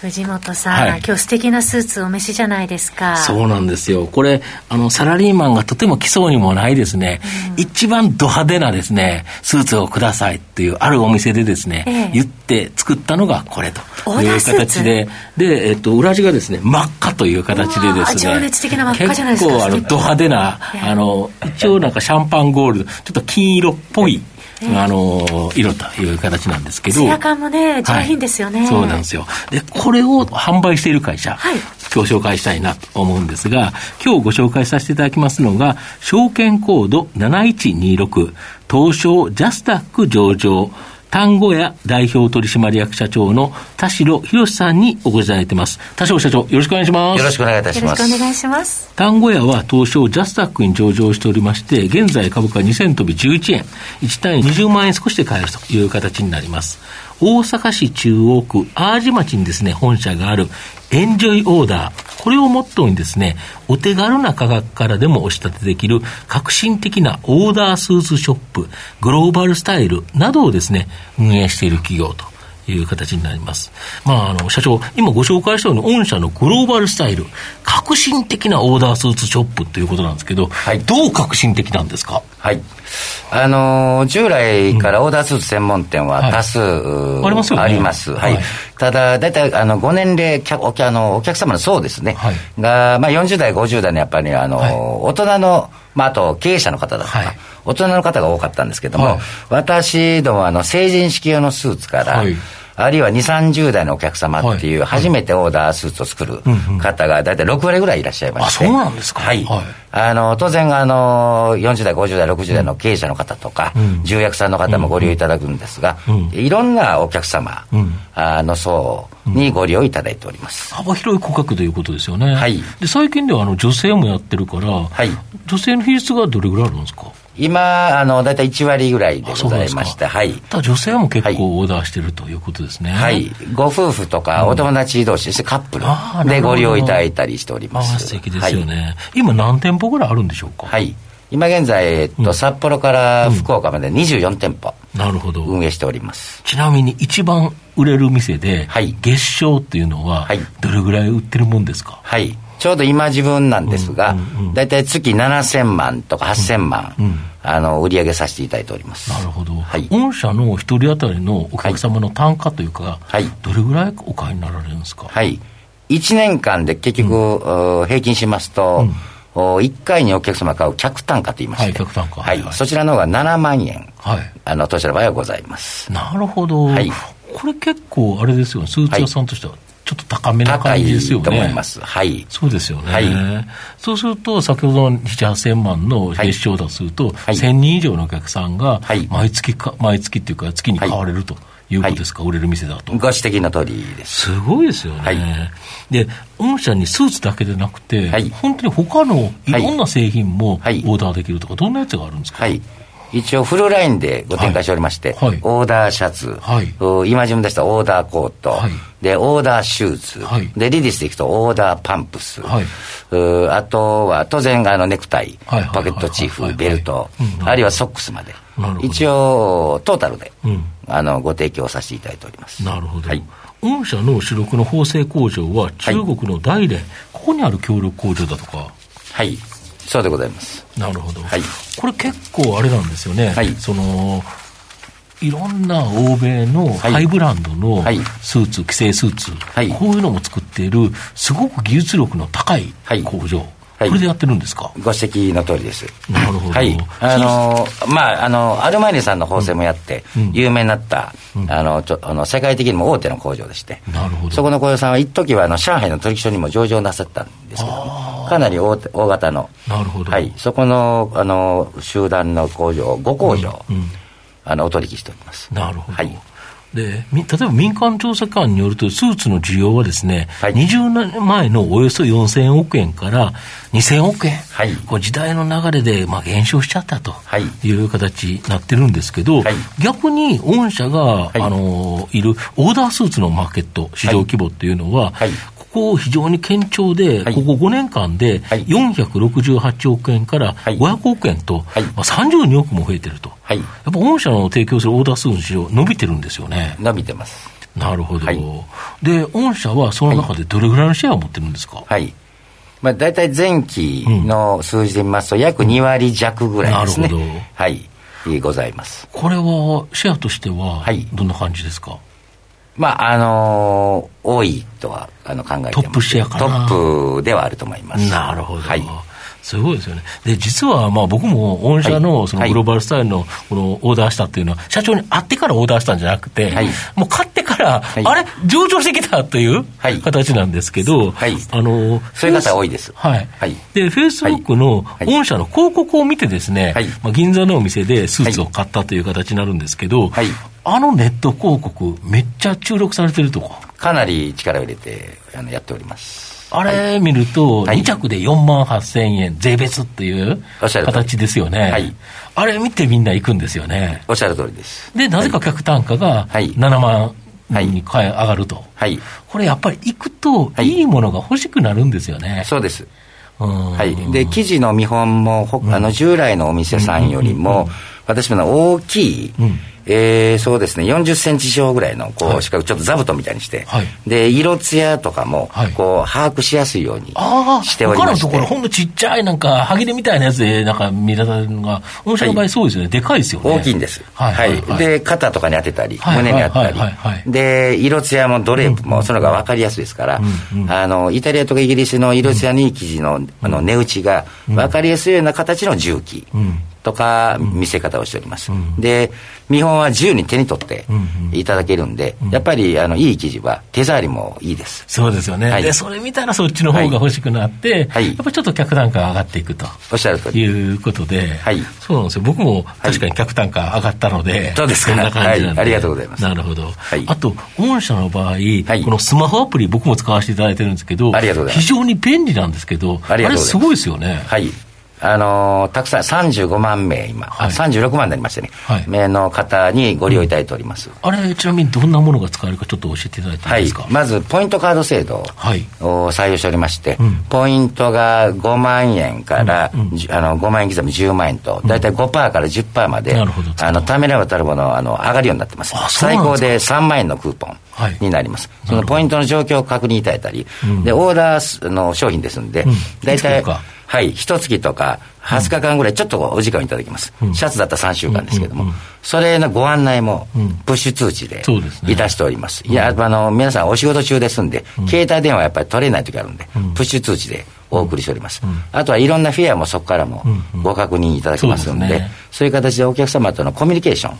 藤本さん、はい、今日素敵なスーツお召しじゃないですか。そうなんですよ。これ、あの、サラリーマンがとても来そうにもないですね、うん、一番ド派手なですね、スーツをくださいっていう、あるお店でですね、ええ、言って作ったのがこれという形で、で、えっと、裏地がですね、真っ赤という形でですね。結構、あの、ド派手な、あの、一応なんかシャンパンゴールド、ちょっと金色っぽい、あの色という形なんですけど。ツヤ感もね、上品ですよね、はい、そうなんですよ。で、これを販売している会社、はい、今日紹介したいなと思うんですが、今日ご紹介させていただきますのが、証券コード7126、東証ジャスタック上場、単語屋代表取締役社長の田代博さんにお越しいただいてます。田代社長、よろしくお願いします。よろしくお願いいたします。よろしくお願いします。単語屋は東証ジャスタックに上場しておりまして、現在株価2000飛び11円、1単位20万円少しで買えるという形になります。大阪市中央区淡路町にですね、本社があるエンジョイオーダー。これをモットーにですね、お手軽な価格からでも押し立てできる革新的なオーダースーツショップ、グローバルスタイルなどをですね、運営している企業という形になります。まあ、あの、社長、今ご紹介したように、御社のグローバルスタイル、革新的なオーダースーツショップということなんですけど、はい、どう革新的なんですか？はい。あのー、従来からオーダースーツ専門店は多数、うんはい、ありますよね。あります。はい。はい、ただ、大体、あの、ご年齢おあの、お客様の層ですね。はい、が、まあ、40代、50代のやっぱり、あの、大人の、まあ、あと、経営者の方だとか、大人の方が多かったんですけども、私ども、あの、成人式用のスーツから、あるいは2、30代のお客様っていう、初めてオーダースーツを作る方が大体6割ぐらいいらっしゃいまして。あ、そうなんですかはい。あの、当然、あの、40代、50代、60代の経営者の方とか、重役さんの方もご利用いただくんですが、いろんなお客様の層にご利用いただいております。幅広い顧客ということですよね。はい。で、最近ではあの女性もやってるから、はい。女性の比率がどれぐらいあるんですか？今、あの、大体1割ぐらいでございまして、はい。ただ女性も結構オーダーしてるということですね。はい。ご夫婦とかお友達同士、カップルでご利用いただいたりしております。あ素敵ですよね。今何店舗ぐらいあるんでしょうか？はい。今現在、えっと、札幌から福岡まで24店舗、なるほど。運営しております。ちなみに一番売れる店で、はい、月賞っていうのは、どれぐらい売ってるもんですか？はいちょうど今自分なんですが、大体月7000万とか8000万、あの売り上げさせていただいております。なるほど、はい、御社の一人当たりのお客様の単価というか、はい、どれぐらいお買いになられるんですか、はい、1年間で結局、うん、平均しますと、うん。1回にお客様買う客単価と言いまして、はい、客単価、はい、はい、そちらの方が7万円、はい、あの当社の場合はございます。なるほど、はい、これ結構あれですよね。スーツ屋さんとしてはちょっと高めな感じですよね。と思います。はい。そうですよね。はい、そうすると、先ほどの7、8000万の月賞だとすると、はい、1000人以上のお客さんが、毎月か、毎月っていうか、月に買われると。いうことですか、はい、売れる店だと。ご指摘の通りです。すごいですよね。はい、で、御社にスーツだけでなくて、はい、本当に他のいろんな製品もオーダーできるとか、どんなやつがあるんですか、はい一応フルラインでご展開しておりまして、はい。はい、オーダーシャツ、はい、今自分出したオーダーコート、で、オーダーシューズ、で、レディスでいくとオーダーパンプス、あとは当然あのネクタイ、ポケットチーフ、ベルト、あるいはソックスまで、一応トータルで、うん、あのご提供させていただいております。なるほど。御社の主力の縫製工場は中国の大連、ここにある協力工場だとか。はい。そうでございます。なるほど。はい。これ結構あれなんですよね。はい。その、いろんな欧米のハイブランドのスーツ、既製スーツ、はい、こういうのも作っている、すごく技術力の高い工場。はい、これでやってるんですか？ご指摘の通りです。なるほど。はい。あのー、まあ、あの、アルマーニさんの縫製もやって、有名になった、うん、あの、ちょあの世界的にも大手の工場でして、なるほど。そこの工場さんは、一時は、あの、上海の取引所にも上場なさったんですけど、かなり大大型の、なるほど。はい。そこの、あの、集団の工場、5工場、うんうん、あの、お取引しております。なるほど。はい。で、例えば民間調査機関によると、スーツの需要はですね、はい、20年前のおよそ4000億円から2000億円、はい、こう時代の流れでまあ減少しちゃったという形になってるんですけど、はい、逆に御社が、はい、あのいるオーダースーツのマーケット、市場規模っていうのは、ここ非常に堅調で、ここ5年間で468億円から500億円と、はいまあ、32億も増えてると、はい、やっぱ御社の提供するオーダー数の市場、伸びてるんですよね。伸びてます。なるほど、はい、で、御社はその中でどれぐらいのシェアを持ってるんですか？はいまあ、大体前期の数字で見ますと、約2割弱ぐらいですね。なるほど。はい。ございます。これは、シェアとしては、どんな感じですか、まあ、あのー、多いとはあの考えてトップシェアかなトップではあると思います。なるほど。はい。すごいですよね。で、実は、まあ僕も御社のそのグローバルスタイルのこのオーダーしたっていうのは、社長に会ってからオーダーしたんじゃなくて、はい、もう買ってから、はい、あれ？上場してきたという形なんですけど、はい、あの、そういう方多いです。はい。はい、で、フェイスブックの御社の広告を見てですね、はい、まあ銀座のお店でスーツを買ったという形になるんですけど、はい、あのネット広告、めっちゃ注力されてるとか。かなり力を入れてあのやっております。あれ見ると、2着で4万8000円、税別っていう形ですよね。はい、あれ見てみんな行くんですよね。おっしゃる通りです。で、なぜか客単価が7万に上がると。はい。これやっぱり行くと、いいものが欲しくなるんですよね。そうです。はい、で生地の見本も、あの従来のお店さんよりも、私も大きい、えー、そうですね、40センチ四方ぐらいのこう四角、ちょっと座布団みたいにして、はい、で色艶とかもこう把握しやすいようにしておりまして、他のところ、ほんのちっちゃいなんか、はぎれみたいなやつでなんか見られるのが、御社の場合、そうですよね、でかいですよね。大きいんです。はい、はい、で、肩とかに当てたり、胸に当てたり、で、色艶もドレープも、そのが分かりやすいですから、あのイタリアとかイギリスの色艶に生地のあの値打ちが分かりやすいような形の重機。とか見せ方をしております。で、見本は自由に手に取っていただけるんで、やっぱりあのいい生地は手触りもいいです。そうですよね。はい、で、それ見たらそっちの方が欲しくなって、はい、やっぱりちょっと客単価が上がっていくと。おっしゃる通り。いうことで、はい、そうなんですよ。僕も確かに客単価上がったので、そうですか。な感じなんで、ありがとうございます。なるほど。あと、御社の場合、このスマホアプリ僕も使わせていただいてるんですけど、非常に便利なんですけど、あれすごいですよね。はい。あのー、たくさん35万名今、はい、36万になりましたね、はい、名の方にご利用いただいております、うん、あれ、ちなみにどんなものが使えるか、ちょっと教えていただいていいですか、はい、まずポイントカード制度を採用しておりまして、ポイントが5万円から、うんうん、あの5万円刻み10万円と、大体5%から10%まで、うん、あのためらばたるものあの上がるようになってます、最高で3万円のクーポン。になります、そのポイントの状況を確認いただいたり、でオーダーの商品ですんで、大体、はい、一月とか20日間ぐらいちょっとお時間をいただきます。うん、シャツだったら3週間ですけども、うんうんうん、それのご案内もプッシュ通知でいたしております。すね、いや、あの、皆さんお仕事中ですんで、うん、携帯電話やっぱり取れない時あるんで、プッシュ通知でお送りしております。あとはいろんなフェアもそこからもご確認いただけますんで、そう、ね,、いう形でお客様とのコミュニケーション、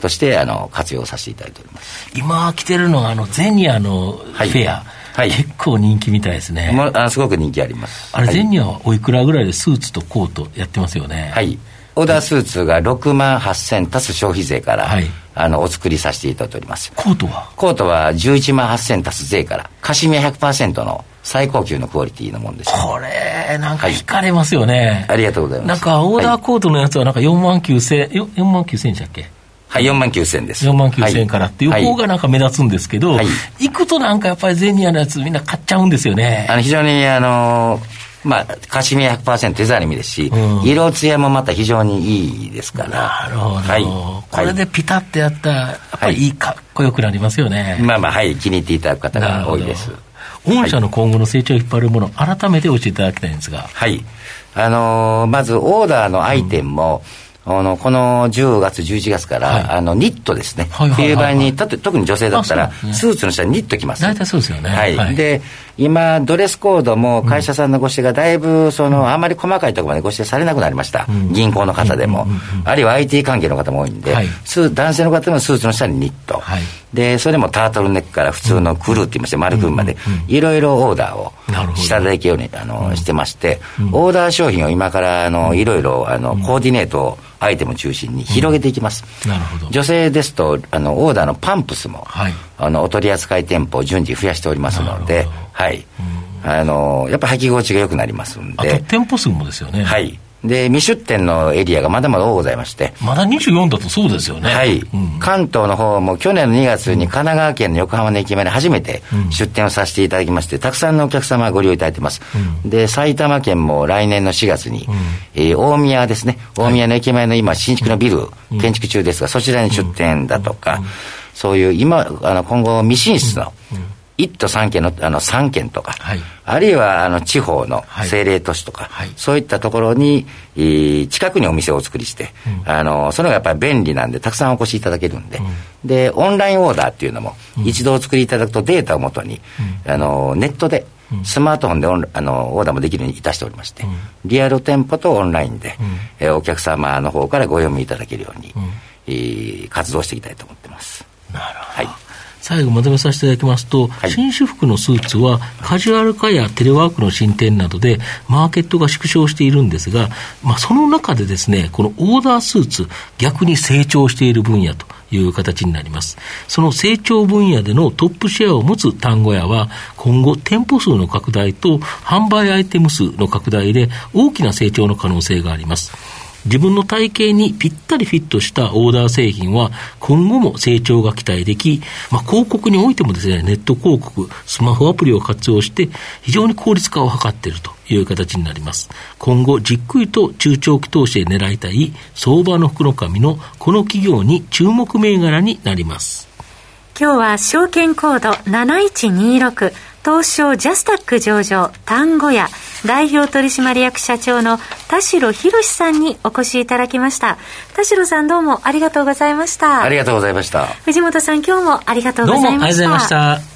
としてあの活用させていただいております。今来てるのがあのゼニアのフェア、はいはい、結構人気みたいですね。まあ、すごく人気あります。あれ、全にはおいくらぐらいでスーツとコートやってますよね。はい。オーダースーツが6万8000足す消費税から、はい、あのお作りさせていただいております。コートは？コートは11万8000足す税から、カシミヤ100%の最高級のクオリティのもんです。これ、なんか惹かれますよね、はい、ありがとうございます。なんかオーダーコートのやつはなんか4万9000、4万9000円でしたっけ？はい、4万9000円です。4万9000円からっていう方がなんか目立つんですけど、はい、行くとなんかやっぱりゼニアのやつみんな買っちゃうんですよね。あの非常にあのまあ、カシミヤ100%手触り身ですし、うん、色艶もまた非常にいいですから。なるほど。はい。これでピタッてやったら、やっぱりいい、かっこよくなりますよね。まあまあ、はい、気に入っていただく方が多いです。御社の今後の成長を引っ張るもの、改めて教えていただきたいんですが。はい。あのー、まず、オーダーのアイテムも、うんあのこの10月、11月から、はい、あのニットですね、冬場に特に女性だったら、ね、スーツの下にニット着ます。大体そうですよね。はい、はい、で今、ドレスコードも会社さんのご指定がだいぶ、その、あまり細かいところまでご指定されなくなりました。銀行の方でも。あるいは IT 関係の方も多いんで、男性の方でもスーツの下にニット。で、それもタートルネックから普通のクルーって言いまして、丸くまで、いろいろオーダーをしていただけるように、あの、してまして、オーダー商品を今から、あの、いろいろ、あの、コーディネートをアイテム中心に広げていきます。うん、なるほど。女性ですと、あの、オーダーのパンプスも、はい、あの、お取り扱い店舗を順次増やしておりますので、はい。あの、やっぱ履き心地が良くなりますんで。あと店舗数もですよね。はい。で、未出店のエリアがまだまだ多ございまして。まだ24だとそうですよね。はい。うん、関東の方も去年の2月に神奈川県の横浜の駅前で初めて出店をさせていただきまして、たくさんのお客様がご利用いただいてます。うん、で、埼玉県も来年の4月に、うん、えー、大宮ですね。大宮の駅前の今、新築のビル、建築中ですが、そちらに出店だとか、そういう今、あの、今後未進出の、1都3県のあの3県とか、はい、あるいはあの地方の政令都市とか、はい、そういったところに、えー、近くにお店をお作りして、うん、あのそれがやっぱり便利なんで、たくさんお越しいただけるんで、うん、で、オンラインオーダーっていうのも、一度お作りいただくとデータをもとに、うん、あのネットで、スマートフォンでオンあのオーダーもできるようにいたしておりまして、リアル店舗とオンラインで、えー、お客様の方からご読みいただけるように、えー、活動していきたいと思ってます。はい最後まとめさせていただきますと、はい、紳士服のスーツはカジュアル化やテレワークの進展などでマーケットが縮小しているんですが、まあ、その中でですね、このオーダースーツ、逆に成長している分野という形になります。その成長分野でのトップシェアを持つ単語屋は、今後店舗数の拡大と販売アイテム数の拡大で大きな成長の可能性があります。自分の体型にぴったりフィットしたオーダー製品は今後も成長が期待でき、まあ、広告においてもですね、ネット広告、スマホアプリを活用して非常に効率化を図っているという形になります。今後じっくりと中長期投資で狙いたい相場の福の神のこの企業に注目銘柄になります。今日は証券コード7126東証ジャスタック上場単語屋代表取締役社長の田代博さんにお越しいただきました。田代さんどうもありがとうございました。ありがとうございました。藤本さん今日もありがとうございました。どうもありがとうございました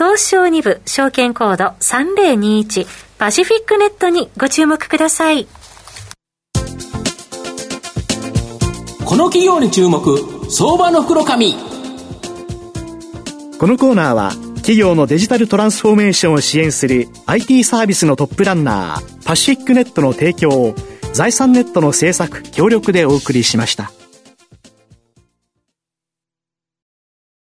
東証2部証券コード3021パシフィックネットにご注目ください。この企業に注目相場の袋紙このコーナーは企業のデジタルトランスフォーメーションを支援する IT サービスのトップランナーパシフィックネットの提供を財産ネットの制作協力でお送りしました。